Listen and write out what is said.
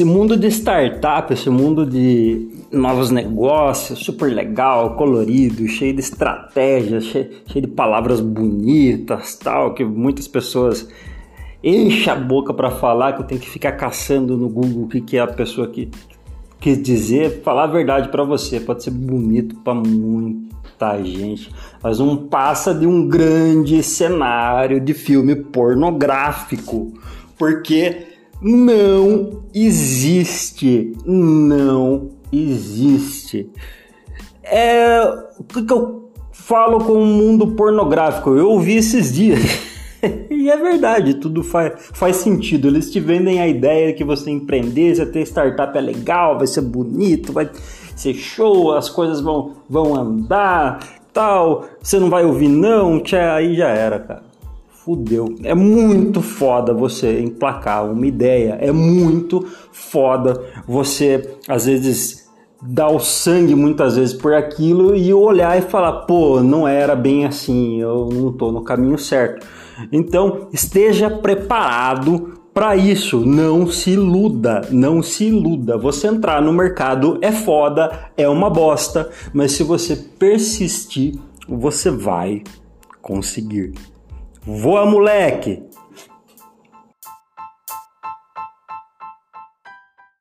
Esse mundo de startup, esse mundo de novos negócios, super legal, colorido, cheio de estratégias, cheio, cheio de palavras bonitas, tal, que muitas pessoas enchem a boca para falar, que eu tenho que ficar caçando no Google o que, que é a pessoa que quis dizer, falar a verdade para você, pode ser bonito para muita gente, mas não passa de um grande cenário de filme pornográfico, porque não existe, não existe. É o que eu falo com o mundo pornográfico. Eu ouvi esses dias. e é verdade, tudo faz, faz sentido. Eles te vendem a ideia que você empreender, você ter startup é legal, vai ser bonito, vai ser show, as coisas vão, vão andar, tal. Você não vai ouvir não, tchê, aí já era, cara fudeu. É muito foda você emplacar uma ideia, é muito foda você, às vezes, dar o sangue muitas vezes por aquilo e olhar e falar, pô, não era bem assim, eu não tô no caminho certo. Então, esteja preparado para isso, não se iluda, não se iluda. Você entrar no mercado é foda, é uma bosta, mas se você persistir, você vai conseguir. Voa, moleque!